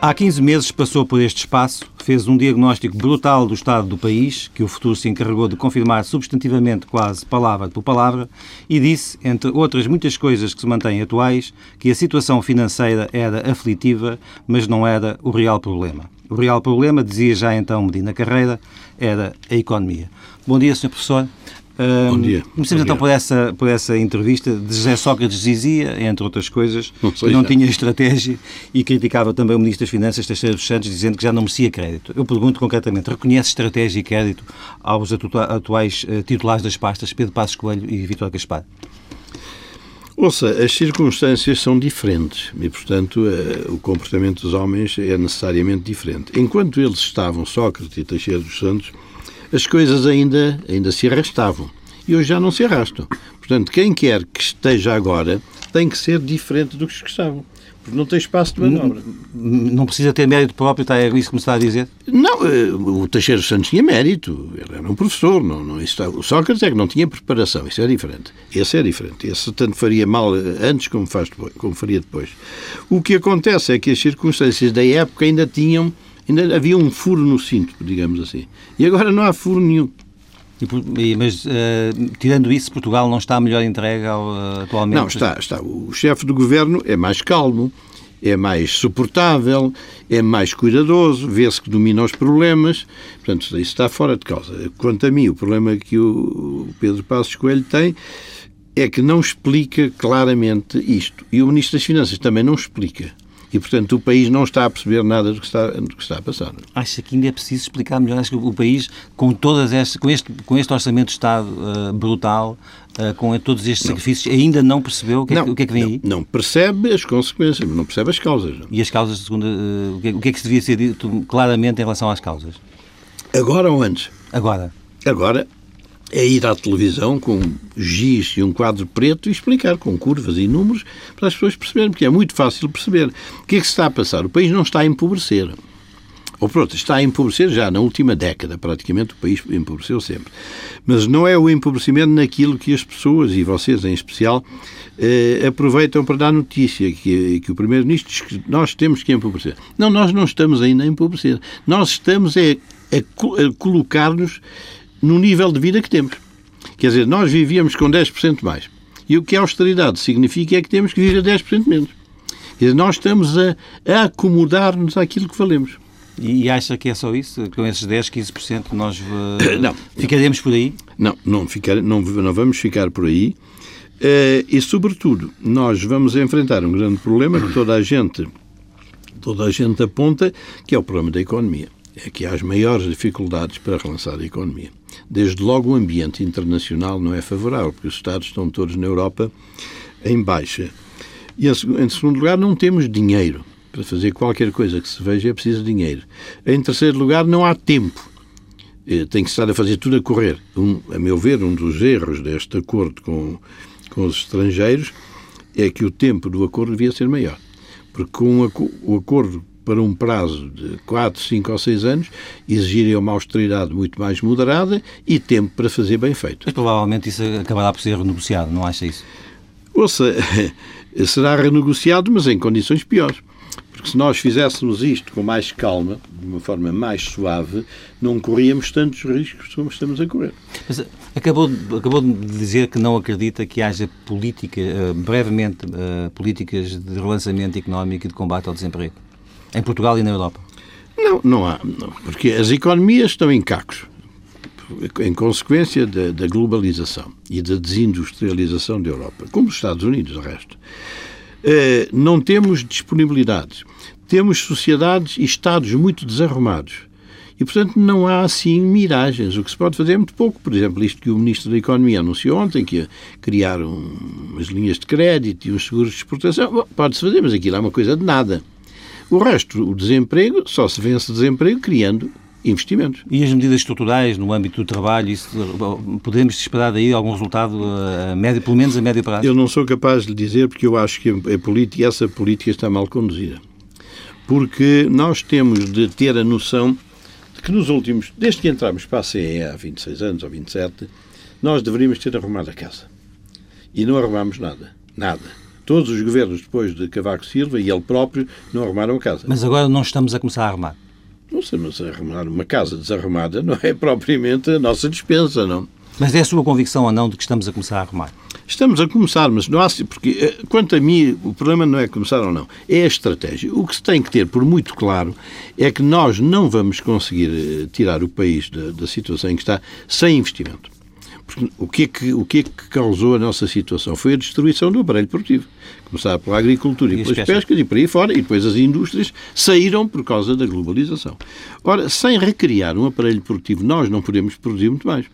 Há 15 meses passou por este espaço, fez um diagnóstico brutal do estado do país, que o futuro se encarregou de confirmar substantivamente, quase palavra por palavra, e disse, entre outras muitas coisas que se mantêm atuais, que a situação financeira era aflitiva, mas não era o real problema. O real problema, dizia já então Medina Carreira, era a economia. Bom dia, Sr. Professor. Bom dia. Comecemos então por essa, por essa entrevista. De José Sócrates dizia, entre outras coisas, não que não já. tinha estratégia e criticava também o Ministro das Finanças, Teixeira dos Santos, dizendo que já não merecia crédito. Eu pergunto concretamente, reconhece estratégia e crédito aos atuais uh, titulares das pastas, Pedro Passos Coelho e Vítor Gaspar? Ouça, as circunstâncias são diferentes e, portanto, uh, o comportamento dos homens é necessariamente diferente. Enquanto eles estavam, Sócrates e Teixeira dos Santos, as coisas ainda, ainda se arrastavam. E hoje já não se arrastam. Portanto, quem quer que esteja agora tem que ser diferente do que estavam. Porque não tem espaço de manobra. Não, não precisa ter mérito próprio, está é isso que me está a dizer? Não, eh, o Teixeira Santos tinha mérito. Ele era um professor. Não, não, isso está, o Sócrates é que não tinha preparação. Isso é diferente. Esse é diferente. Esse tanto faria mal eh, antes como, faz depois, como faria depois. O que acontece é que as circunstâncias da época ainda tinham ainda havia um furo no cinto, digamos assim. E agora não há furo nenhum. E, mas, uh, tirando isso, Portugal não está melhor entregue ao, uh, atualmente? Não, está, está. O chefe do governo é mais calmo, é mais suportável, é mais cuidadoso, vê-se que domina os problemas. Portanto, isso está fora de causa. Quanto a mim, o problema que o Pedro Passos Coelho tem é que não explica claramente isto. E o Ministro das Finanças também não explica e, portanto, o país não está a perceber nada do que está, do que está a passar. Acha que ainda é preciso explicar melhor? Acho que o país, com, todas estas, com, este, com este orçamento de Estado uh, brutal, uh, com todos estes não. sacrifícios, ainda não percebeu o que, não, é, que, o que é que vem não, aí? Não percebe as consequências, não percebe as causas. E as causas, segundo, uh, o, que, o que é que se devia ser dito claramente em relação às causas? Agora ou antes? Agora. Agora, é ir à televisão com giz e um quadro preto e explicar com curvas e números para as pessoas perceberem, porque é muito fácil perceber. O que é que se está a passar? O país não está a empobrecer. Ou pronto, está a empobrecer já na última década, praticamente o país empobreceu sempre. Mas não é o empobrecimento naquilo que as pessoas, e vocês em especial, eh, aproveitam para dar notícia, que, que o Primeiro-Ministro diz que nós temos que empobrecer. Não, nós não estamos ainda a empobrecer. Nós estamos a, a, a colocar-nos no nível de vida que temos. Quer dizer, nós vivíamos com 10% mais. E o que a austeridade significa é que temos que viver 10% menos. Quer dizer, nós estamos a, a acomodar-nos àquilo que valemos. E acha que é só isso? Com esses 10, 15% nós uh, não, ficaremos por aí? Não, não, ficar, não, não vamos ficar por aí. Uh, e, sobretudo, nós vamos enfrentar um grande problema que toda a gente, toda a gente aponta, que é o problema da economia. É que há as maiores dificuldades para relançar a economia. Desde logo o ambiente internacional não é favorável, porque os Estados estão todos na Europa em baixa. E, em segundo lugar, não temos dinheiro. Para fazer qualquer coisa que se veja é preciso dinheiro. Em terceiro lugar, não há tempo. Eh, tem que estar a fazer tudo a correr. Um, a meu ver, um dos erros deste acordo com, com os estrangeiros é que o tempo do acordo devia ser maior. Porque com o acordo para um prazo de 4, 5 ou 6 anos, exigiria uma austeridade muito mais moderada e tempo para fazer bem feito. Mas provavelmente isso acabará por ser renegociado, não acha isso? Ouça, será renegociado, mas em condições piores. Porque se nós fizéssemos isto com mais calma, de uma forma mais suave, não corríamos tantos riscos como estamos a correr. Mas acabou, acabou de dizer que não acredita que haja política, eh, brevemente, eh, políticas de relançamento económico e de combate ao desemprego em Portugal e na Europa? Não, não há. Não, porque as economias estão em cacos em consequência da, da, globalização e da desindustrialização da Europa, como os Estados Unidos, o resto. Eh, não temos disponibilidades. Temos sociedades e Estados muito desarrumados. E, portanto, não há assim miragens. O que se pode fazer é muito pouco. Por exemplo, isto que o Ministro da Economia anunciou ontem, que ia criar um, umas linhas de crédito e uns seguros de exportação, pode-se fazer, mas aquilo é uma coisa de nada. O resto, o desemprego, só se vence desemprego criando investimentos. E as medidas estruturais no âmbito do trabalho, isso, podemos esperar daí algum resultado, a médio, pelo menos a médio prazo? Eu não sou capaz de lhe dizer porque eu acho que a política, essa política está mal conduzida. Porque nós temos de ter a noção de que nos últimos, desde que entramos para a CE há 26 anos ou 27, nós deveríamos ter arrumado a casa. E não arrumamos nada. Nada Todos os governos depois de Cavaco Silva e ele próprio não arrumaram a casa. Mas agora não estamos a começar a arrumar. Não estamos a arrumar uma casa desarrumada, não é propriamente a nossa dispensa, não. Mas é a sua convicção ou não de que estamos a começar a arrumar? Estamos a começar, mas não há. Porque, eh, quanto a mim, o problema não é começar ou não, é a estratégia. O que se tem que ter por muito claro é que nós não vamos conseguir eh, tirar o país da, da situação em que está sem investimento. O que, é que, o que é que causou a nossa situação? Foi a destruição do aparelho produtivo. Começar pela agricultura e, e pelas pescas e por aí fora, e depois as indústrias saíram por causa da globalização. Ora, sem recriar um aparelho produtivo, nós não podemos produzir muito mais.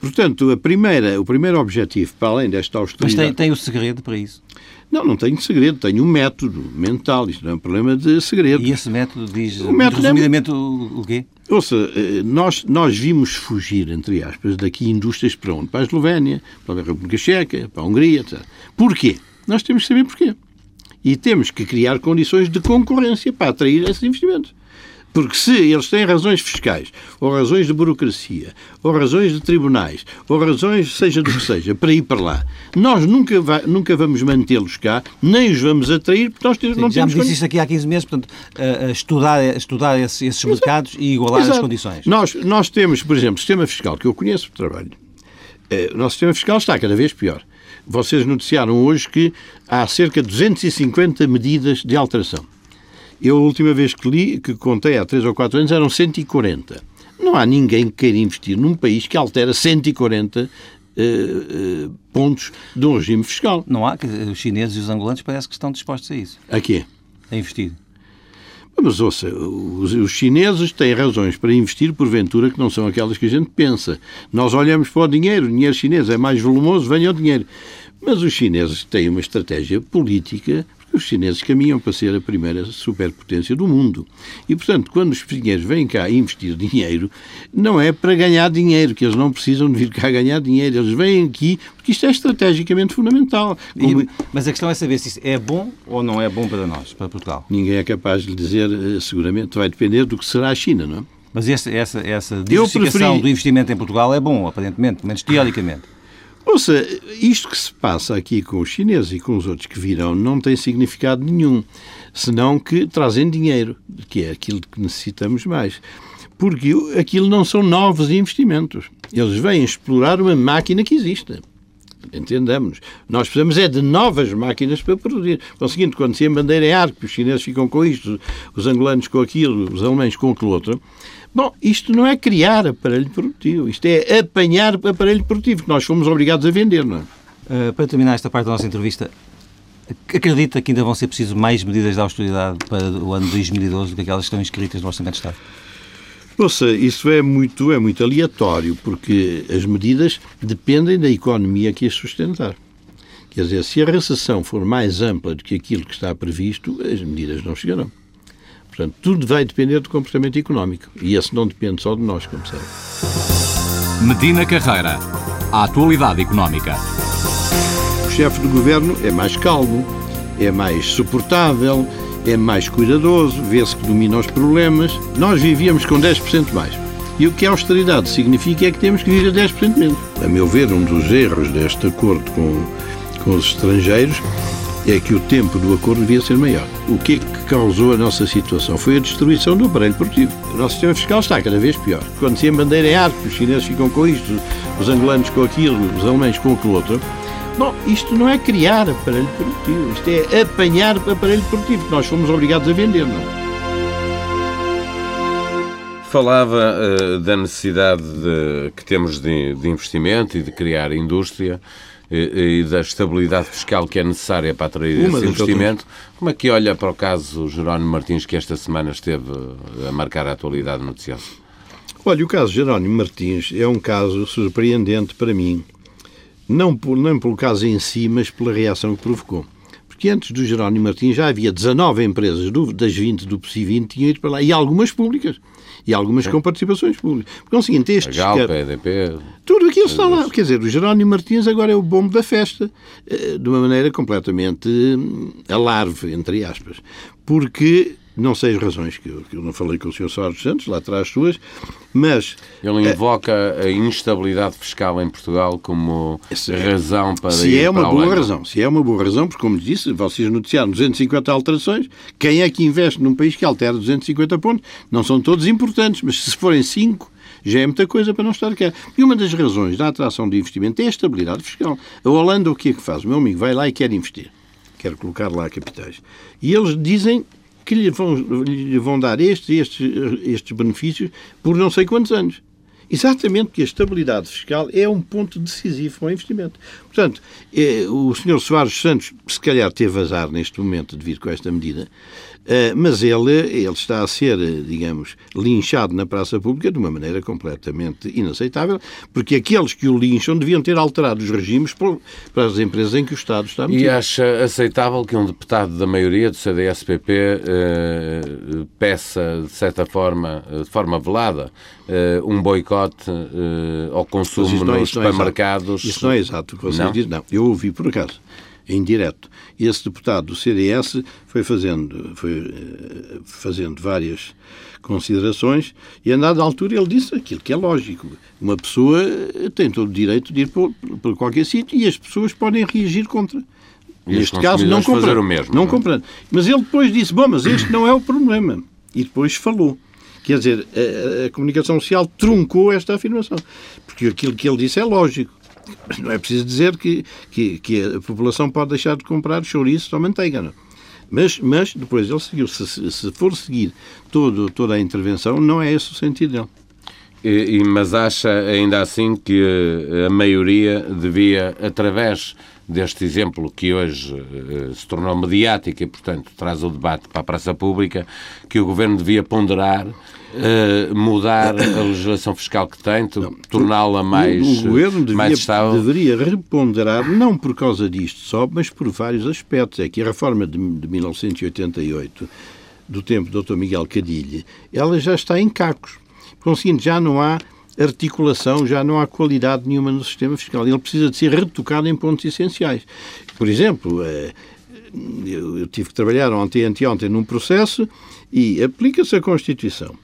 Portanto, a primeira, o primeiro objetivo, para além desta austeridade... Mas tem, tem o segredo para isso? Não, não tenho segredo, tenho um método mental, isto não é um problema de segredo. E esse método diz, o método é resumidamente, é... o quê? Ouça, eh, nós, nós vimos fugir, entre aspas, daqui indústrias para onde? Para a Eslovénia, para a República Checa, para a Hungria, etc. Porquê? Nós temos que saber porquê. E temos que criar condições de concorrência para atrair esses investimentos. Porque se eles têm razões fiscais, ou razões de burocracia, ou razões de tribunais, ou razões, seja do que seja, para ir para lá, nós nunca, nunca vamos mantê-los cá, nem os vamos atrair, porque nós Sim, não já temos... Já me disse isto aqui há 15 meses, portanto, uh, estudar, estudar esses, esses mercados e igualar Exato. as condições. Nós, nós temos, por exemplo, o sistema fiscal, que eu conheço por trabalho, uh, o nosso sistema fiscal está cada vez pior. Vocês noticiaram hoje que há cerca de 250 medidas de alteração. Eu, a última vez que li, que contei há 3 ou 4 anos, eram 140. Não há ninguém que queira investir num país que altera 140 Uh, uh, pontos de um regime fiscal. Não há, os chineses e os angolanos parece que estão dispostos a isso. A quê? A investir. Mas ouça, os, os, chineses têm razões para investir, porventura, que não são aquelas que a gente pensa. Nós olhamos para o dinheiro, o dinheiro chinês é mais volumoso, venha o dinheiro. Mas os chineses têm uma estratégia política os chineses caminham para ser a primeira superpotência do mundo. E, portanto, quando os pinheiros vêm cá investir dinheiro, não é para ganhar dinheiro, que eles não precisam de vir cá ganhar dinheiro. Eles vêm aqui porque isto é estrategicamente fundamental. Como... E, mas a questão é saber se isso é bom ou não é bom para nós, para Portugal. Ninguém é capaz de lhe dizer, eh, seguramente, vai depender do que será a China, não é? Mas essa, essa, essa diversificação preferi... do investimento em Portugal é bom, aparentemente, pelo menos teoricamente. Ouça, isto que se passa aqui com os chineses e com os outros que virão não tem significado nenhum, senão que trazem dinheiro, que é aquilo que necessitamos mais. Porque aquilo não são novos investimentos. Eles vêm explorar uma máquina que existe. Entendamos. Nós precisamos é de novas máquinas para produzir. Conseguindo, quando se bandeira em arco, os chineses ficam com isto, os angolanos com aquilo, os alemães com aquilo outro, Bom, isto não é criar aparelho produtivo, isto é apanhar aparelho produtivo, que nós fomos obrigados a vender, não é? Uh, para terminar esta parte da nossa entrevista, acredita que ainda vão ser preciso mais medidas de austeridade para o ano 2012 do que aquelas que estão inscritas no Orçamento de Estado? Ouça, isso é muito, é muito aleatório, porque as medidas dependem da economia que as sustentar. Quer dizer, se a recessão for mais ampla do que aquilo que está previsto, as medidas não chegarão. Portanto, tudo vai depender do comportamento económico. E esse não depende só de nós, como sabe. Medina Carreira. A atualidade económica. O chefe do governo é mais calmo, é mais suportável, é mais cuidadoso, vê-se que domina os problemas. Nós vivíamos com 10% mais. E o que a austeridade significa é que temos que viver 10% menos. A meu ver, um dos erros deste acordo com, com os estrangeiros é que o tempo do acordo devia ser maior. O que é que causou a nossa situação? Foi a destruição do aparelho produtivo. O nosso sistema fiscal está cada vez pior. Quando se bandeira em arco, os chineses ficam com isto, os angolanos com aquilo, os alemães com aquilo outro. Bom, isto não é criar aparelho produtivo, isto é apanhar aparelho produtivo, que nós fomos obrigados a vender, não é? Falava uh, da necessidade de, que temos de, de investimento e de criar indústria e, da estabilidade fiscal que é necessária para atrair Uma esse investimento. Como é que olha para o caso Jerónimo Martins, que esta semana esteve a marcar a atualidade noticial? Olha, o caso Jerónimo Martins é um caso surpreendente para mim. Não, por, não pelo caso em si, mas pela reação que provocou. Porque antes do Jerónimo Martins já havia 19 empresas do, das 20 do PSI 20 tinham ido para lá, e algumas públicas e algumas com participações públicas. Porque é o seguinte, estes... A Galp, a EDP... Tudo aquilo está lá. Quer dizer, o Jerónimo Martins agora é o bombo da festa, eh, de uma maneira completamente hum, alarve, entre aspas. Porque Não sei as razões, que eu, que eu não falei com o Sr. Soares Santos, lá atrás suas, mas... Ele invoca é, a instabilidade fiscal em Portugal como se, razão para se é uma boa razão, se é uma boa razão, porque como disse, vocês noticiaram 250 alterações, quem é que investe num país que altera 250 pontos? Não são todos importantes, mas se forem 5 já é muita coisa para não estar cá. E uma das razões da atração de investimento é a estabilidade fiscal. A Holanda o que é que faz? O meu amigo vai lá e quer investir. Quer colocar lá capitais. E eles dizem que lhe vão, lhe vão dar estes, estes, estes benefícios por não sei quantos anos. Exatamente porque a estabilidade fiscal é um ponto decisivo para o investimento. Portanto, é, o Sr. Soares Santos, se calhar, teve azar neste momento de vir com esta medida, eh, mas ele, ele está a ser, digamos, linchado na praça pública de uma maneira completamente inaceitável, porque aqueles que o lincham deviam ter alterado os regimes para as empresas em que o Estado está metido. E acha aceitável que um deputado da maioria do CDS-PP eh, peça, de certa forma, eh, de forma velada, eh, um boicote eh, ao consumo não, nos supermercados? Isso não é exato o que você diz, não. Eu ouvi por acaso em direto. Esse deputado do CDS foi fazendo, foi eh, fazendo várias considerações e, a dada altura, ele disse aquilo que é lógico. Uma pessoa tem todo o direito de ir por, por qualquer sítio e as pessoas podem reagir contra. E Neste caso, não comprando. Mesmo, não, não é? comprando. Mas ele depois disse: Bom, mas este não é o problema. E depois falou. Quer dizer, a, a comunicação social truncou esta afirmação. Porque aquilo que ele disse é lógico. Não é preciso dizer que, que, que a população pode deixar de comprar chouriço ou manteiga. Não? Mas, mas depois ele seguiu. Se, se for seguir todo, toda a intervenção, não é esse o sentido dele. E, mas acha ainda assim que a maioria devia, através deste exemplo que hoje uh, se tornou mediático e, portanto, traz o debate para a praça pública, que o Governo devia ponderar uh, mudar a legislação fiscal que tem, torná-la mais O, Governo devia, mais estável? deveria reponderar, não por causa disto só, mas por vários aspectos. É que a reforma de, de 1988, do tempo do Dr. Miguel Cadilhe, ela já está em cacos. Conseguindo, já não há articulação, já não há qualidade nenhuma no sistema fiscal. Ele precisa de ser retocado em pontos essenciais. Por exemplo, eh, eu tive que trabalhar ontem e anteontem num processo e aplica-se a Constituição,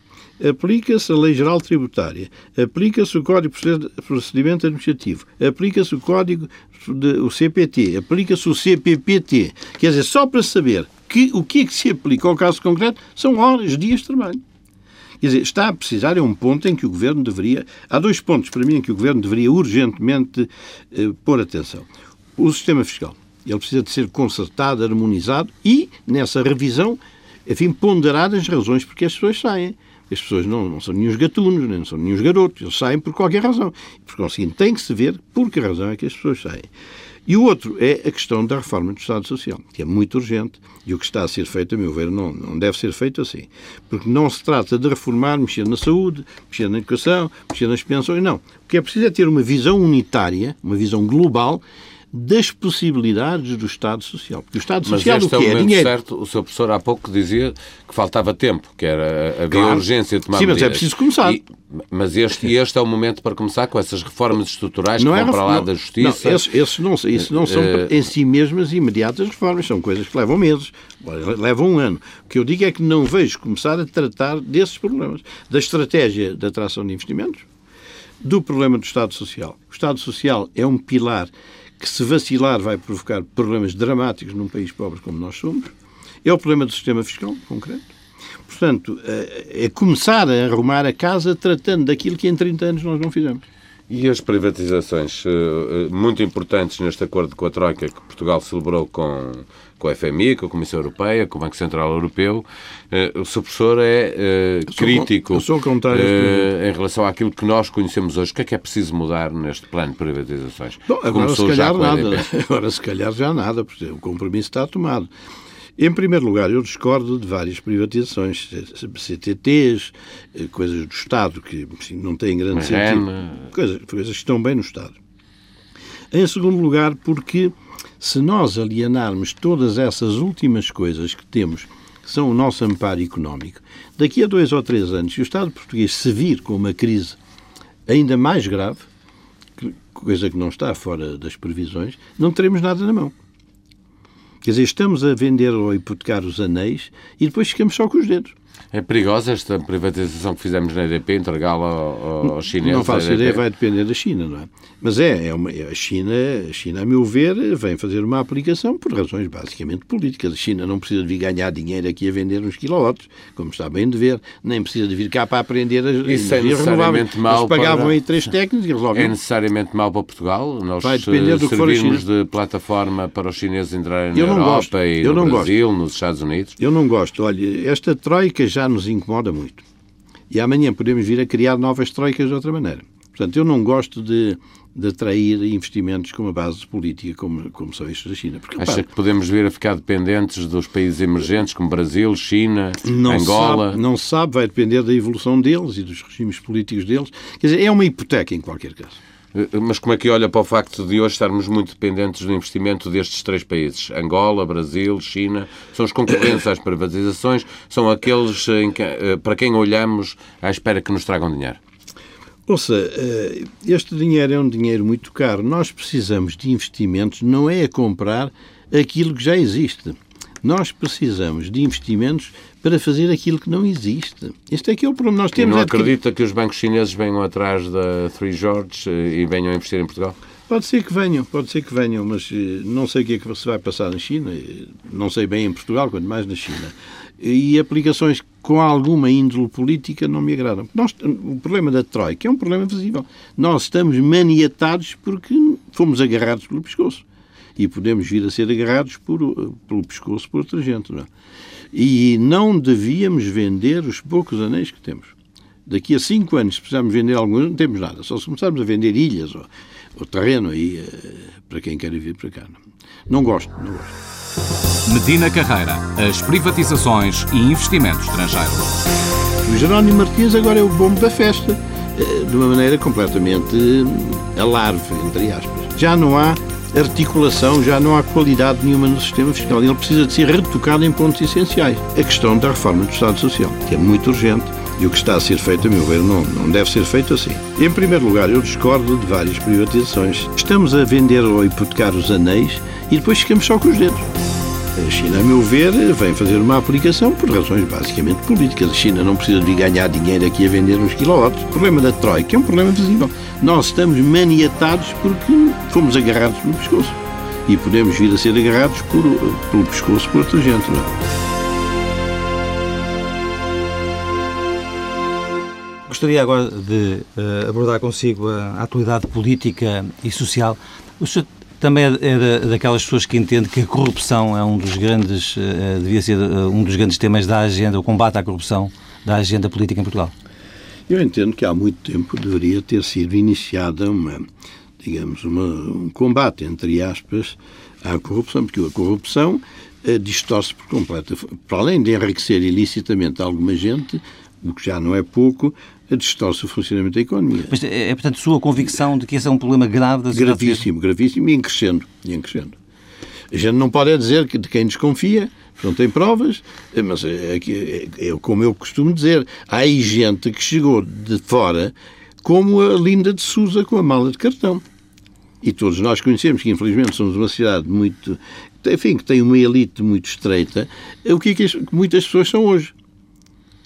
aplica-se a Lei Geral Tributária, aplica-se o Código de Procedimento Administrativo, aplica-se o Código, de, o CPT, aplica-se o CPPT. Quer dizer, só para saber que, o que é que se aplica ao caso concreto são horas, dias de trabalho. Quer dizer, está a precisar, é um ponto em que o Governo deveria. Há dois pontos para mim em que o Governo deveria urgentemente eh, pôr atenção. O sistema fiscal. Ele precisa de ser consertado, harmonizado e, nessa revisão, enfim, ponderar as razões porque as pessoas saem. As pessoas não, não são nenhum gatunos, nem são nenhum garotos, eles saem por qualquer razão. Por conseguinte, tem que se ver por que razão é que as pessoas saem. E o outro é a questão da reforma do Estado Social, que é muito urgente e o que está a ser feito, a meu ver, não, não deve ser feito assim. Porque não se trata de reformar, mexer na saúde, mexer na educação, mexer nas pensões, não. O que é preciso é ter uma visão unitária, uma visão global das possibilidades do Estado Social. Porque o Estado Social Mas este o que é o é? Dinheiro. certo. O seu professor há pouco dizia que faltava tempo, que era, havia claro. urgência de tomar Sim, mas medidas. é preciso começar. E, mas este, este é o momento para começar com essas reformas estruturais não que vão é para lá não, da Justiça. Não, não, isso não são uh, em si mesmas imediatas reformas, são coisas que levam meses, levam um ano. O que eu digo é que não vejo começar a tratar desses problemas. Da estratégia de atração de investimentos, do problema do Estado Social. O Estado Social é um pilar que se vacilar vai provocar problemas dramáticos num país pobre como nós somos. É o problema do sistema fiscal, concreto. Portanto, é começar a arrumar a casa tratando daquilo que em 30 anos nós não fizemos. E as privatizações muito importantes neste acordo com a Troika que Portugal celebrou com, com a FMI, com a Comissão Europeia, com o Banco Central Europeu. Uh, o seu professor é crítico uh, em relação àquilo que nós conhecemos hoje. O que é que é preciso mudar neste plano de privatizações? Bom, agora se calhar nada. Agora se calhar já nada, porque o compromisso está tomado. Em primeiro lugar, eu discordo de várias privatizações, CTTs, coisas do Estado que não têm grande Mas sentido. Coisas, coisas que estão bem no Estado. Em segundo lugar, porque se nós alienarmos todas essas últimas coisas que temos, que são o nosso amparo económico, daqui a dois ou três anos, se o Estado português se vir com uma crise ainda mais grave, coisa que não está fora das previsões, não teremos nada na mão. Quer dizer, estamos a vender ou a hipotecar os anéis e depois ficamos só com os dedos. É perigosa esta privatização que fizemos na EDP, entregá-la aos chineses? Não faço ideia, vai depender da China, não é? Mas é, é uma, a, China, a China, a meu ver, vem fazer uma aplicação por razões basicamente políticas. A China não precisa de vir ganhar dinheiro aqui a vender uns quilowatts, como está bem de ver, nem precisa de vir cá para aprender as Isso é necessariamente mal Eles pagavam para... aí três técnicos e resolvem. É necessariamente mal para Portugal? Nós vai depender do que for de plataforma para os chineses entrarem na Europa gosto. e no Brasil, gosto. nos Estados Unidos? Eu não gosto. Olha, esta troika já nos incomoda muito. E amanhã podemos vir a criar novas troicas de outra maneira. Portanto, eu não gosto de, de atrair investimentos com uma base política como, como são estes da China. Porque, Acha que podemos vir a ficar dependentes dos países emergentes como Brasil, China, não Angola? Sabe, não sabe, vai depender da evolução deles e dos regimes políticos deles. Quer dizer, é uma hipoteca em qualquer caso. Eh, mas como é que olha para o facto de hoje estarmos muito dependentes do investimento destes três países? Angola, Brasil, China, são os concorrentes às privatizações, são aqueles que, eh, para quem olhamos à espera que nos tragam dinheiro? Ouça, eh, este dinheiro é um dinheiro muito caro. Nós precisamos de investimentos, não é a comprar aquilo que já existe. Nós precisamos de investimentos para fazer aquilo que não existe. Este é que é o problema. Nós temos e não é acredita que... os bancos chineses venham atrás da Three George eh, e venham a investir em Portugal? Pode ser que venham, pode ser que venham, mas eh, não sei o que é que se vai passar na China, não sei bem em Portugal, quanto mais na China. E aplicações com alguma índole política não me agradam. Nós, o problema da Troika é um problema visível. Nós estamos maniatados porque fomos agarrados pelo pescoço e podemos vir a ser agarrados por, pelo pescoço por outra gente. Não é? E não devíamos vender os poucos anéis que temos. Daqui a cinco anos, se precisarmos vender alguns, não temos nada. Só se começarmos a vender ilhas ou, ou terreno aí eh, para quem quer vir para cá. Não, não gosto, não gosto. Medina Carreira, as privatizações e investimentos estrangeiros. O Jerónimo Martins agora é o bombo da festa, eh, de uma maneira completamente eh, alarve, entre aspas. Já não há articulação, já não há qualidade nenhuma no sistema fiscal. Ele precisa de ser retocado em pontos essenciais. A questão da reforma do Estado Social, que é muito urgente. E o que está a ser feito, a meu ver, não, não deve ser feito assim. Em primeiro lugar, eu discordo de várias privatizações. Estamos a vender ou hipotecar os anéis e depois ficamos só com os dedos. A China, a meu ver, vem fazer uma aplicação por razões basicamente políticas. A China não precisa de ganhar dinheiro aqui a vender uns quilowatts. O problema da Troika é um problema visível. Nós estamos maniatados porque fomos agarrados pelo pescoço. E podemos vir a ser agarrados por, pelo pescoço por outra gente. Não é? Gostaria agora de uh, abordar consigo a atualidade política e social. O senhor também é, é daquelas pessoas que entende que a corrupção é um dos grandes, uh, devia ser uh, um dos grandes temas da agenda, o combate à corrupção da agenda política em Portugal. Eu entendo que há muito tempo deveria ter sido iniciada uma, digamos, uma, um combate, entre aspas, à corrupção, porque a corrupção distorce por completo. Para além de enriquecer ilicitamente alguma gente, o que já não é pouco, distorce o funcionamento da economia. Mas é, é, portanto, sua convicção de que esse é um problema grave da sociedade? Gravíssimo, gravíssimo e em crescendo. E em crescendo. A gente não pode dizer que de quem desconfia, não tem provas, mas é, é, é, é, como eu costumo dizer, há aí gente que chegou de fora como a Linda de Souza com a mala de cartão. E todos nós conhecemos que, infelizmente, somos uma cidade muito. Enfim, que tem uma elite muito estreita. O que é que muitas pessoas são hoje?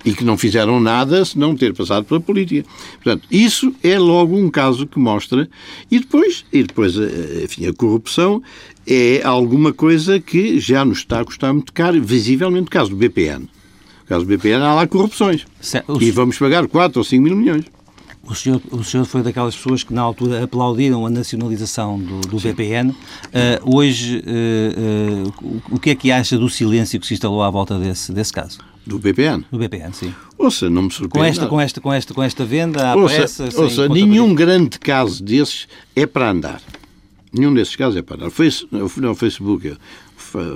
E que não fizeram nada se não ter passado pela política. Portanto, isso é logo um caso que mostra. E depois, e depois eh, enfim, a corrupção é alguma coisa que já nos está a custar muito caro, visivelmente o caso do BPN. No caso do BPN há lá corrupções. Certo. E vamos pagar 4 ou 5 mil milhões. O senhor, o senhor foi daquelas pessoas que na altura aplaudiram a nacionalização do, do BPN. Uh, hoje, uh, uh, o que é que acha do silêncio que se instalou à volta desse, desse caso? Do BPN? Do BPN, sim. Ouça, não me surpreende. Com esta, com esta, com esta, com esta venda à ouça, pressa. Ouça, nenhum grande caso desses é para andar. Nenhum desses casos é para andar. Face, não, Facebook,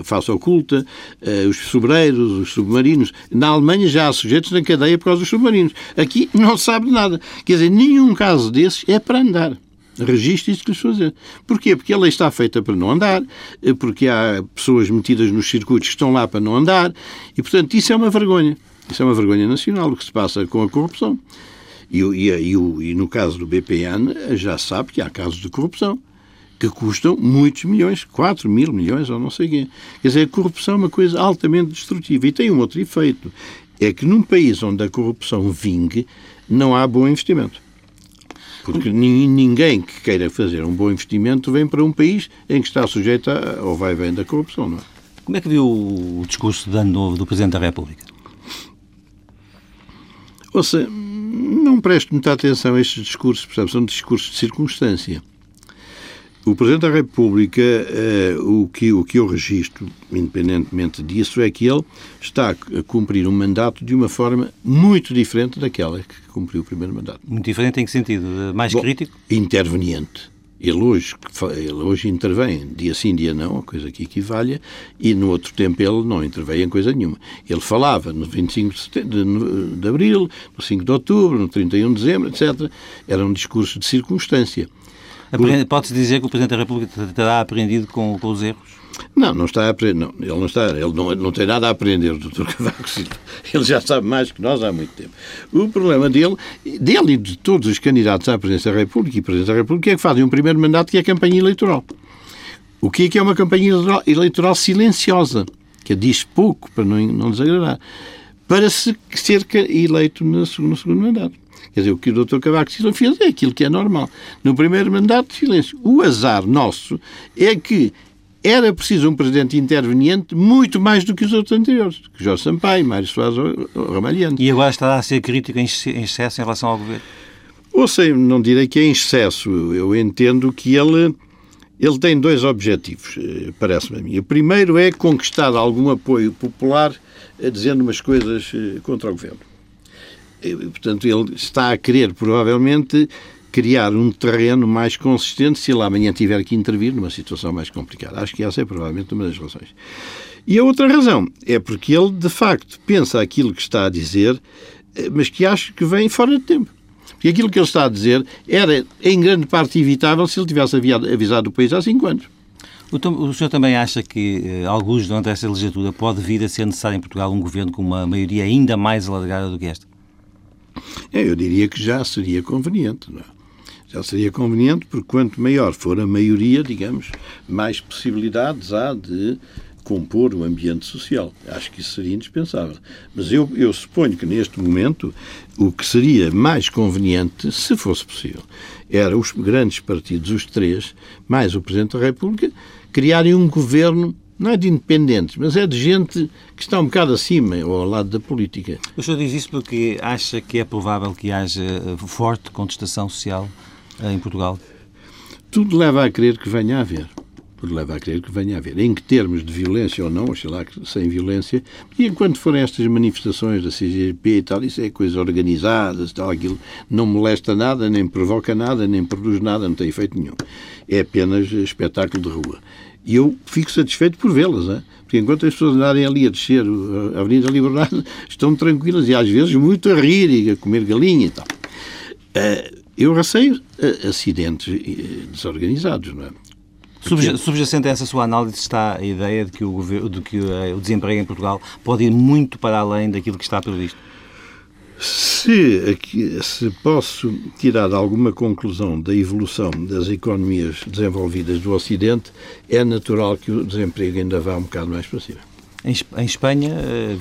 face oculta, uh, os sobreiros, os submarinos. Na Alemanha já há sujeitos na cadeia por causa dos submarinos. Aqui não sabe nada. Quer dizer, nenhum caso desses é para andar. Registre isso que lhes fazer. Porquê? Porque a lei está feita para não andar, eh, porque há pessoas metidas nos circuitos que estão lá para não andar, e, portanto, isso é uma vergonha. Isso é uma vergonha nacional, o que se passa com a corrupção. E, e, e, e no caso do BPN, já sabe que há casos de corrupção que custam muitos milhões, 4 mil milhões ou não sei quê. Quer dizer, a corrupção é uma coisa altamente destrutiva. E tem um outro efeito, é que num país onde a corrupção vingue, não há bom investimento. Porque ninguém que queira fazer um bom investimento vem para um país em que está sujeito ao vai vem da corrupção, não é? Como é que viu o discurso de ano novo do Presidente da República? Ouça, não preste muita atenção a estes discursos, percebe? São discursos de circunstância. O Presidente da República, eh, o, que, o que eu registro, independentemente disso, é que ele está a cumprir um mandato de uma forma muito diferente daquela que cumpriu o primeiro mandato. Muito diferente em que sentido? Mais Bom, crítico? Interveniente. Ele hoje, ele hoje intervém, dia sim, dia não, a coisa que equivalha, e no outro tempo ele não interveio em coisa nenhuma. Ele falava no 25 de, setembro, de, de abril, no 5 de outubro, no 31 de dezembro, etc. Era um discurso de circunstância. Pode-se dizer que o Presidente da República terá aprendido com, com os erros? Não, não está a aprender. Não, ele não está. Ele não, não tem nada a aprender do Dr. Cavaco Silva. Ele já sabe mais que nós há muito tempo. O problema dele, dele e de todos os candidatos à presidência da República e Presidente da República é que fazem um primeiro mandato que é a campanha eleitoral. O que é que é uma campanha eleitoral silenciosa? Que diz pouco para não, não desagradar. Para se ser eleito no segundo, no segundo mandato. Quer dizer, o que o Dr. Cavaco Silva fez é aquilo que é normal. No primeiro mandato, silêncio. O azar nosso é que era preciso um presidente interveniente muito mais do que os outros anteriores, que Jorge Sampaio, Mário Soares Ramalhante. E agora está a ser crítico em excesso em relação ao governo? Ou sei, não direi que é em excesso. Eu entendo que ele, ele tem dois objetivos, eh, parece-me a mim. O primeiro é conquistar algum apoio popular eh, dizendo umas coisas eh, contra o governo. Portanto, ele está a querer, provavelmente, criar um terreno mais consistente se ele amanhã tiver que intervir numa situação mais complicada. Acho que essa é provavelmente uma das razões. E a outra razão é porque ele, de facto, pensa aquilo que está a dizer, eh, mas que acho que vem fora de tempo. Porque aquilo que ele está a dizer era, em grande parte, evitável se ele tivesse avisado o país há cinco anos. O senhor também acha que, eh, alguns durante esta legislatura, pode vir a ser necessário em Portugal um governo com uma maioria ainda mais alargada do que esta? É, eu diria que já seria conveniente. Não é? Já seria conveniente, porque quanto maior for a maioria, digamos, mais possibilidades há de compor o ambiente social. Acho que isso seria indispensável. Mas eu, eu suponho que neste momento o que seria mais conveniente, se fosse possível, era os grandes partidos, os três, mais o Presidente da República, criarem um governo não é de independentes, mas é de gente que está um bocado acima ou ao lado da política. O senhor diz isso porque acha que é provável que haja forte contestação social em Portugal? Tudo leva a crer que venha a haver. Tudo leva a crer que venha a haver. Em que termos de violência ou não, sei lá, sem violência, e enquanto forem estas manifestações da CGP e tal, isso é coisa organizada, tal, aquilo não molesta nada, nem provoca nada, nem produz nada, não tem efeito nenhum. É apenas espetáculo de rua. E eu fico satisfeito por vê-las, porque enquanto as pessoas andarem ali a descer a Avenida Liberdade, estão tranquilas e às vezes muito a rir e a comer galinha e tal. Uh, eu receio eh, acidentes eh, desorganizados, não é? Porque... Subjacente a essa sua análise está a ideia de que, o, governo, de que eh, o desemprego em Portugal pode ir muito para além daquilo que está previsto? Se, se posso tirar alguma conclusão da evolução das economias desenvolvidas do Ocidente, é natural que o desemprego ainda vá um bocado mais para cima. Em Espanha,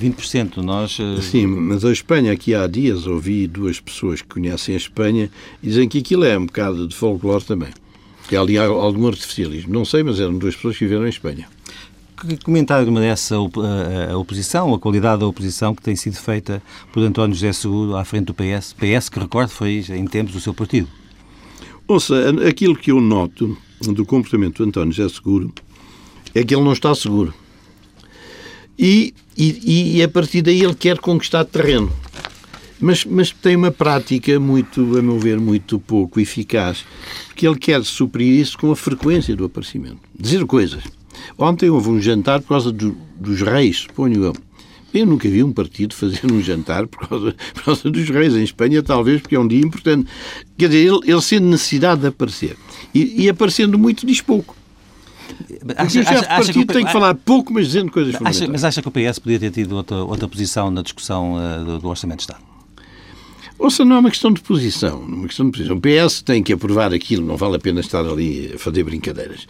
20%. Eh, Nós... Eh, Sim, mas a Espanha, aqui há dias, ouvi duas pessoas que conhecem a Espanha e dizem que aquilo é um bocado de folclore também. Que ali há algum artificialismo. Não sei, mas eram duas pessoas que viveram em Espanha. Que comentário merece a oposição, a qualidade da oposição que tem sido feita por António José Seguro à frente do PS? PS, que recordo, foi em tempos do seu partido. Ouça, aquilo que eu noto do comportamento do António José Seguro é que ele não está seguro. E, e, e a partir daí ele quer conquistar terreno. Mas, mas tem uma prática muito, a meu ver, muito pouco eficaz, porque ele quer suprir isso com a frequência do aparecimento. Dizer coisas. Ontem houve um jantar por causa do, dos reis, suponho eu. Eu nunca vi um partido fazer um jantar por causa, por causa dos reis. Em Espanha, talvez, porque é um dia importante. Quer dizer, ele, ele sente necessidade de aparecer. E, e aparecendo muito, diz pouco. Acha, o chefe partido que, tem que falar pouco, mas dizendo coisas acha, Mas acha que o PS podia ter tido outra, outra posição na discussão uh, do, do, Orçamento de Estado? Ouça, não é uma questão de posição. É uma questão de posição. O PS tem que aprovar aquilo, não vale a pena estar ali a fazer brincadeiras.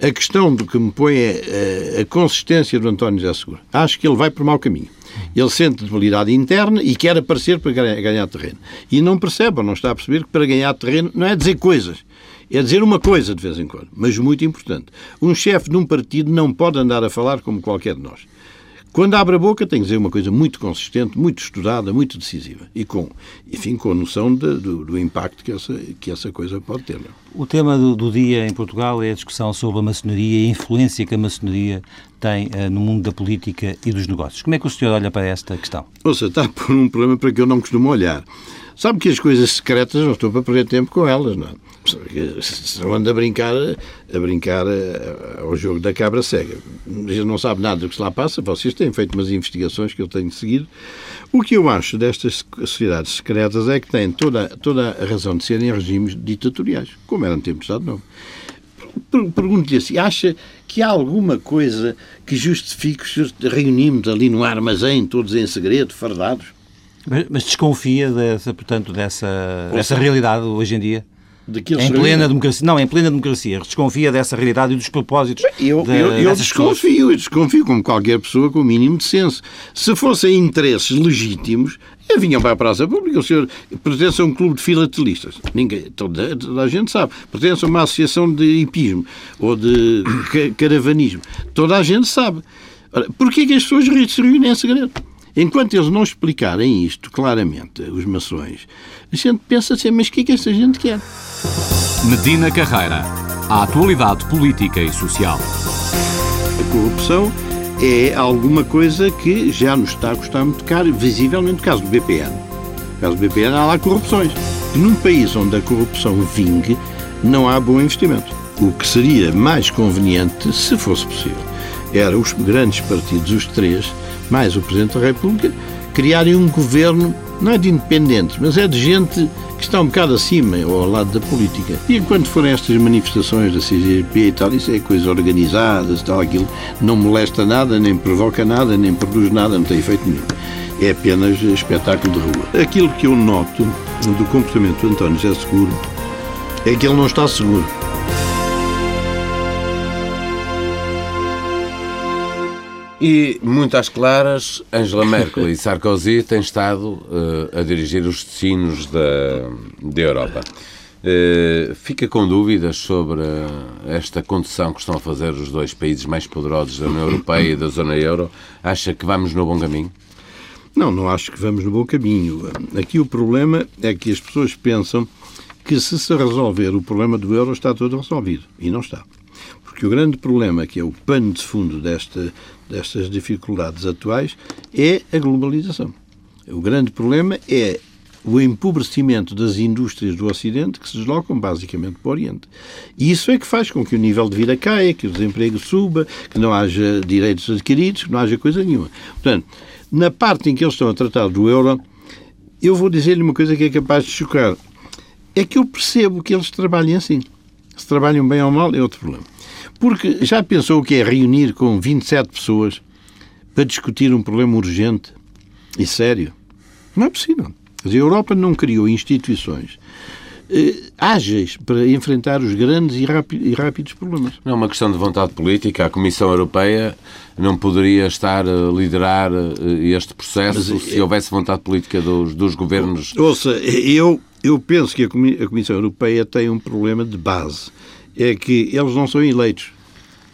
A questão do que me põe é a, a consistência do António José Seguro. Acho que ele vai por mau caminho. Ele sente debilidade interna e quer aparecer para ganhar terreno. E não percebe, ou não está a perceber, que para ganhar terreno não é dizer coisas. É dizer uma coisa de vez em quando, mas muito importante. Um chefe de um partido não pode andar a falar como qualquer de nós. Quando abre a boca tem que dizer uma coisa muito consistente, muito estudada, muito decisiva e com, enfim, com a noção de, do, do, impacto que essa, que essa coisa pode ter. Não? É? O tema do, do, dia em Portugal é a discussão sobre a maçonaria e a influência que a maçonaria tem uh, no mundo da política e dos negócios. Como é que o senhor olha para esta questão? Ouça, está por um problema para que eu não costumo olhar. Sabe que as coisas secretas não estou para perder tempo com elas, não é? Não anda a brincar, a brincar eh, ao jogo da cabra cega. Ele não sabe nada do que se lá passa, vocês têm feito umas investigações que eu tenho seguido. O que eu acho destas sociedades secretas é que têm toda, toda a razão de serem regimes ditatoriais, como eram tempos de Estado Novo. Pergunto-lhe assim, acha que há alguma coisa que justifique reunimos ali no armazém, todos em segredo, fardados? Mas, mas desconfia dessa, portanto, dessa, dessa realidade hoje em dia? Em plena democracia. Não, em plena democracia. Desconfia dessa realidade e dos propósitos. Eu, de, eu, eu desconfio, eu desconfio, como qualquer pessoa com o mínimo de senso. Se fossem interesses legítimos, vinham para a praça pública. O senhor pertence a um clube de filatelistas. Ninguém, toda, toda a gente sabe. Pertence a uma associação de hipismo ou de caravanismo. Toda a gente sabe. Ora, porquê que as pessoas se reúnem em segredo? Enquanto eles não explicarem isto claramente, os mações, a gente pensa assim, mas o que é que esta gente quer? Medina Carreira. A atualidade política e social. A corrupção é alguma coisa que já nos está a custar muito caro, visivelmente no caso do BPN. No caso do BPN há lá corrupções. E num país onde a corrupção vingue, não há bom investimento. O que seria mais conveniente, se fosse possível, era os grandes partidos, os três, mais o Presidente da República, criarem um governo, não é de independentes, mas é de gente que está um bocado acima ou ao lado da política. E enquanto forem estas manifestações da CGP e tal, isso é coisa organizada, tal, aquilo não molesta nada, nem provoca nada, nem produz nada, não tem efeito nenhum. É apenas espetáculo de rua. Aquilo que eu noto do comportamento do António José Seguro é que ele não está seguro. E, muito às claras, Angela Merkel e Sarkozy têm estado uh, a dirigir os destinos da, da Europa. Uh, fica com dúvidas sobre esta condição que estão a fazer os dois países mais poderosos da União Europeia e da zona euro? Acha que vamos no bom caminho? Não, não acho que vamos no bom caminho. Aqui o problema é que as pessoas pensam que se se resolver o problema do euro está tudo resolvido. E não está. Porque o grande problema, que é o pano de fundo desta, destas dificuldades atuais, é a globalização. O grande problema é o empobrecimento das indústrias do Ocidente que se deslocam basicamente para o Oriente. E isso é que faz com que o nível de vida caia, que o desemprego suba, que não haja direitos adquiridos, que não haja coisa nenhuma. Portanto, na parte em que eles estão a tratar do euro, eu vou dizer-lhe uma coisa que é capaz de chocar. É que eu percebo que eles trabalhem assim. Se trabalham bem ou mal, é outro problema. Porque já pensou o que é reunir com 27 pessoas para discutir um problema urgente e sério? Não é possível. A Europa não criou instituições eh, ágeis para enfrentar os grandes e, e rápidos problemas. Não é uma questão de vontade política. A Comissão Europeia não poderia estar a liderar eh, este processo Mas, se houvesse vontade política dos, dos governos. Ouça, eu, eu penso que a Comissão Europeia tem um problema de base é que eles não são eleitos.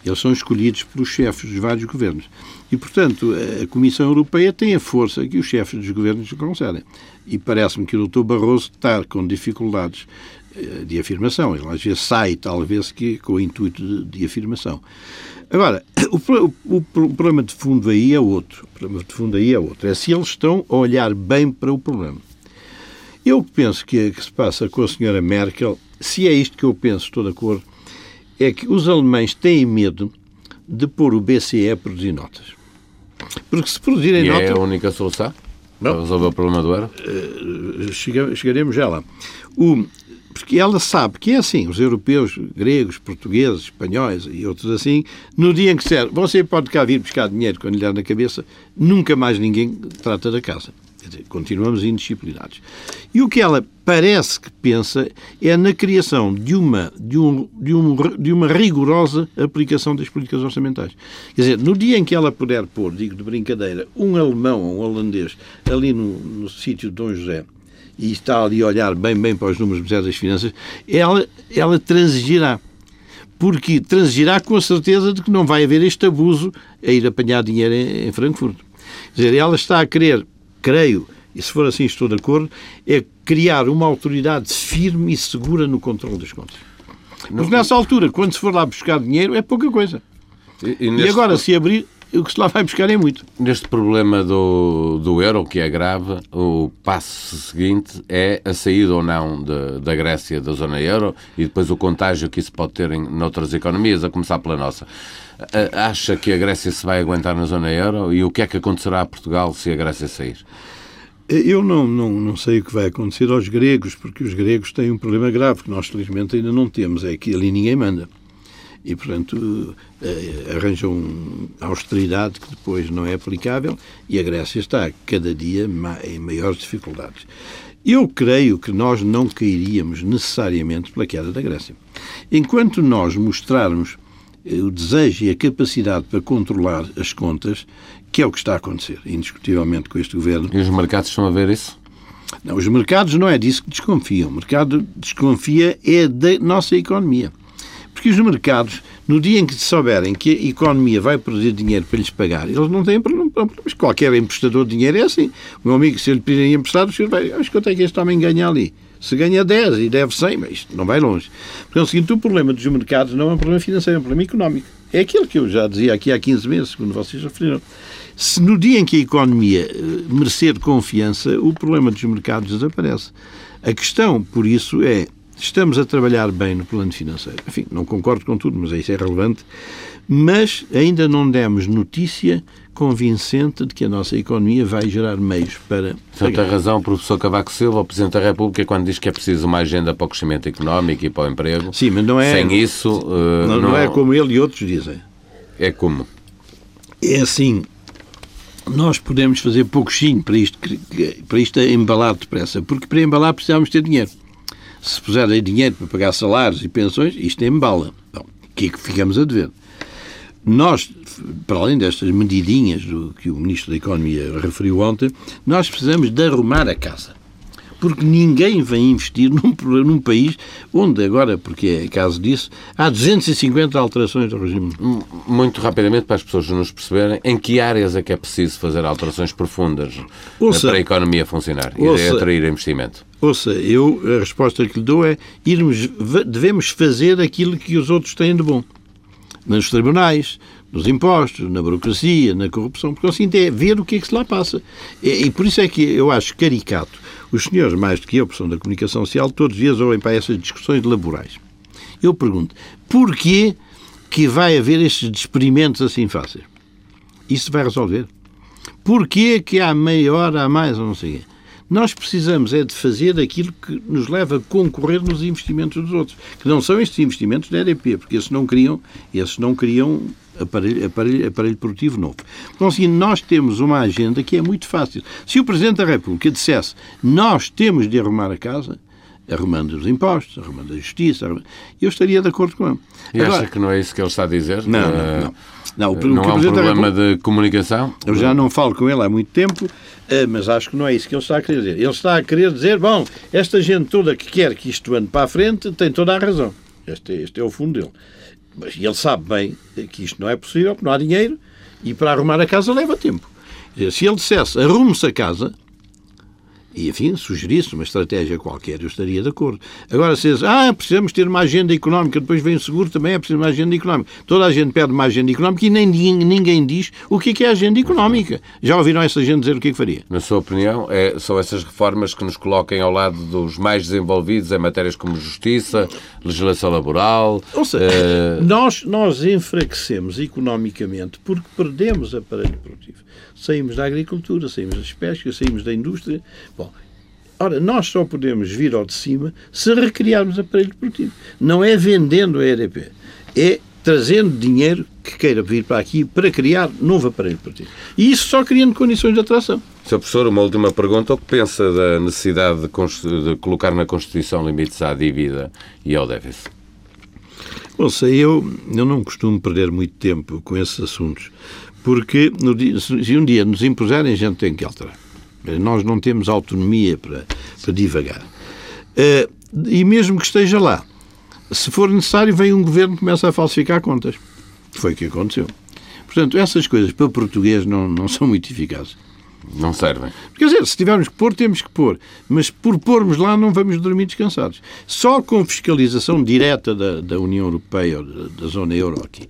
Eles são escolhidos pelos chefes dos vários governos. E, portanto, a Comissão Europeia tem a força que os chefes dos governos concedem. E parece-me que o Dr. Barroso está com dificuldades eh, de afirmação. Ele às vezes sai, talvez, que, com o intuito de, de afirmação. Agora, o, o, o, problema de fundo aí é outro. O problema de fundo aí é outro. É se eles estão a olhar bem para o problema. Eu penso que, que se passa com a senhora Merkel, se é isto que eu penso, estou de acordo, é que os alemães têm medo de pôr o BCE a produzir notas. Porque se produzirem e notas... é a única solução? Para resolver o problema do euro? Uh, chegaremos já lá. O, porque ela sabe que é assim, os europeus, gregos, portugueses, espanhóis e outros assim, no dia em que disser você pode cá vir buscar dinheiro quando lhe der na cabeça, nunca mais ninguém trata da casa. Dizer, continuamos indisciplinados. E o que ela parece que pensa é na criação de uma, de, um, de, um, de uma rigorosa aplicação das políticas orçamentais. Quer dizer, no dia em que ela puder pôr, digo de brincadeira, um alemão ou um holandês ali no, no sítio de Dom José e está ali a olhar bem, bem para os números do Ministério das Finanças, ela, ela transigirá porque transigirá com a certeza de que não vai haver este abuso a ir apanhar dinheiro em Frankfurt. Quer dizer, ela está a querer creio, e se for assim estou de acordo, é criar uma autoridade firme e segura no controle das contas. Porque nessa altura, quando se for lá buscar dinheiro, é pouca coisa. E, e, e agora, se abrir, o que se lá vai buscar é muito. Neste problema do, do euro, que é grave, o passo seguinte é a saída ou não de, da Grécia da zona euro e depois o contágio que isso pode ter em noutras economias, a começar pela nossa. Acha que a Grécia se vai aguentar na zona euro e o que é que acontecerá a Portugal se a Grécia sair? Eu não, não, não sei o que vai acontecer aos gregos, porque os gregos têm um problema grave que nós, felizmente, ainda não temos, é que ali ninguém manda. E, portanto, eh, arranjam austeridade que depois não é aplicável e a Grécia está cada dia em maiores dificuldades. Eu creio que nós não cairíamos necessariamente pela queda da Grécia. Enquanto nós mostrarmos eh, o desejo e a capacidade para controlar as contas, que é o que está a acontecer, indiscutivelmente, com este governo. E os mercados estão a ver isso? Não, os mercados não é disso que desconfiam. O mercado desconfia é da nossa economia. Porque os mercados, no dia em que souberem que a economia vai produzir dinheiro para lhes pagar, eles não têm problemas. Qualquer emprestador de dinheiro é assim. O meu amigo, se ele pedirem emprestado, o senhor vai, mas quanto é que este homem ganha ali? Se ganha 10 e deve 100, mas isto não vai longe. Porque é o seguinte, o problema dos mercados não é um problema financeiro, é um problema económico. É aquilo que eu já dizia aqui há 15 meses, quando vocês referiram. Se no dia em que a economia eh, merecer confiança, o problema dos mercados desaparece. A questão, por isso, é estamos a trabalhar bem no plano financeiro. Enfim, não concordo com tudo, mas isso é relevante. Mas ainda não demos notícia convincente de que a nossa economia vai gerar meios para. Tem razão, professor Cavaco Silva, o Presidente da República, quando diz que é preciso uma agenda para o crescimento económico e para o emprego. Sim, mas não é. Sem isso. Uh, não, não, não é como ele e outros dizem. É como? É assim. Nós podemos fazer pouquinho para isto, para isto embalar depressa, porque para embalar precisamos ter dinheiro. Se puser aí dinheiro para pagar salários e pensões, isto embala. Bom, o que é que ficamos a dever? Nós, para além destas medidinhas do que o Ministro da Economia referiu ontem, nós precisamos de arrumar a casa. Porque ninguém vem investir num, num país onde agora, porque é caso disso, há 250 alterações do regime. Muito rapidamente, para as pessoas nos perceberem, em que áreas é que é preciso fazer alterações profundas ouça, para a economia funcionar ouça, e atrair investimento? Ouça, eu, a resposta que lhe dou é irmos, devemos fazer aquilo que os outros têm de bom nos tribunais, nos impostos, na burocracia, na corrupção, porque seguinte é ver o que é que se lá passa. E, e, por isso é que eu acho caricato. Os senhores, mais do que eu, que são da comunicação social, todos os dias ouvem para essas discussões laborais. Eu pergunto, porquê que vai haver estes experimentos assim fáceis? Isso vai resolver. Porquê que há meia hora, há mais, ou não sei o quê? Nós precisamos é de fazer aquilo que nos leva a concorrer nos investimentos dos outros, que não são estes investimentos da EDP, porque esses não criam, esses não criam aparelho, aparelho, aparelho produtivo novo. Então, assim, nós temos uma agenda que é muito fácil. Se o Presidente da República dissesse nós temos de arrumar a casa, arrumando os impostos, arrumando a justiça, arrumando... eu estaria de acordo com ele. E Agora, acha que não é isso que ele está a dizer? Não, não, eh, não. Não, o, não há um problema de comunicação? Eu já não falo com ele há muito tempo, eh, mas acho que não é isso que ele está a querer dizer. Ele está a querer dizer, bom, esta gente toda que quer que isto ande para a frente tem toda a razão. Este, este é o fundo dele. Mas ele sabe bem que isto não é possível, que não há dinheiro, e para arrumar a casa leva tempo. Se ele dissesse, arrume-se a casa, e, enfim, sugerisse uma estratégia qualquer, eu estaria de acordo. Agora, se diz, ah, precisamos ter uma agenda económica, depois vem o seguro, também é preciso uma agenda económica. Toda a gente pede uma agenda económica e nem ninguém diz o que é, que é a agenda económica. Já ouviram essa gente dizer o que é que faria? Na sua opinião, é, são essas reformas que nos coloquem ao lado dos mais desenvolvidos em matérias como justiça, legislação laboral... Ou seja, uh... nós, nós enfraquecemos economicamente porque perdemos aparelho produtivo. Saímos da agricultura, saímos das pescas, saímos da indústria. Bom, Ora, nós só podemos vir ao de cima se recriarmos aparelho produtivo. Não é vendendo a EDP, é trazendo dinheiro que queira vir para aqui para criar novo aparelho produtivo. E isso só criando condições de atração. Sr. Professor, uma última pergunta. O que pensa da necessidade de, de colocar na Constituição limites à dívida e ao déficit? Bom, sei, eu, eu não costumo perder muito tempo com esses assuntos, porque dia, se um dia nos impuserem, a gente tem que alterar. Nós não temos autonomia para, para divagar. Uh, e mesmo que esteja lá, se for necessário, vem um governo que começa a falsificar contas. Foi o que aconteceu. Portanto, essas coisas para português não, não são muito eficazes. Não servem. Quer dizer, se tivermos que pôr, temos que pôr. Mas por pormos lá, não vamos dormir descansados. Só com fiscalização direta da, da União Europeia ou da, da zona euro aqui.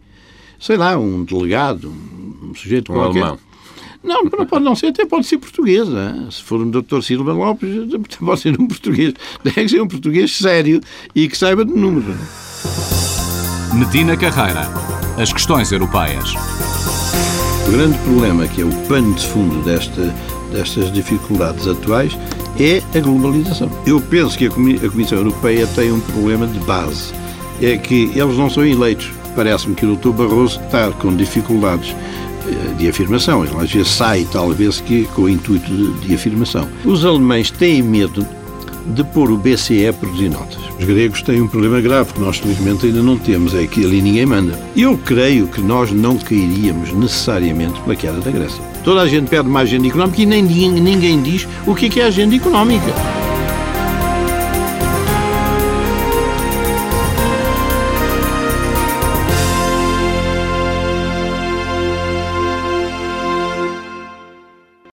Sei lá, um delegado, um sujeito um qualquer. Alemão. Não, não pode não ser, até pode ser português. Se for um doutor Silva Lopes, pode ser um português. Deve ser um português sério e que saiba de número. Medina Carreira. As questões europeias. O grande problema, que é o pano de fundo desta, destas dificuldades atuais, é a globalização. Eu penso que a Comissão Europeia tem um problema de base. É que eles não são eleitos. Parece-me que o Dr. Barroso está com dificuldades eh, de afirmação. Ele às vezes sai, talvez, que com o intuito de, de afirmação. Os alemães têm medo de pôr o BCE a produzir notas. Os gregos têm um problema grave que nós, felizmente, ainda não temos, é que ali ninguém manda. Eu creio que nós não cairíamos necessariamente pela queda da Grécia. Toda a gente pede mais agenda económica e nem, ninguém diz o que é, é a agenda económica.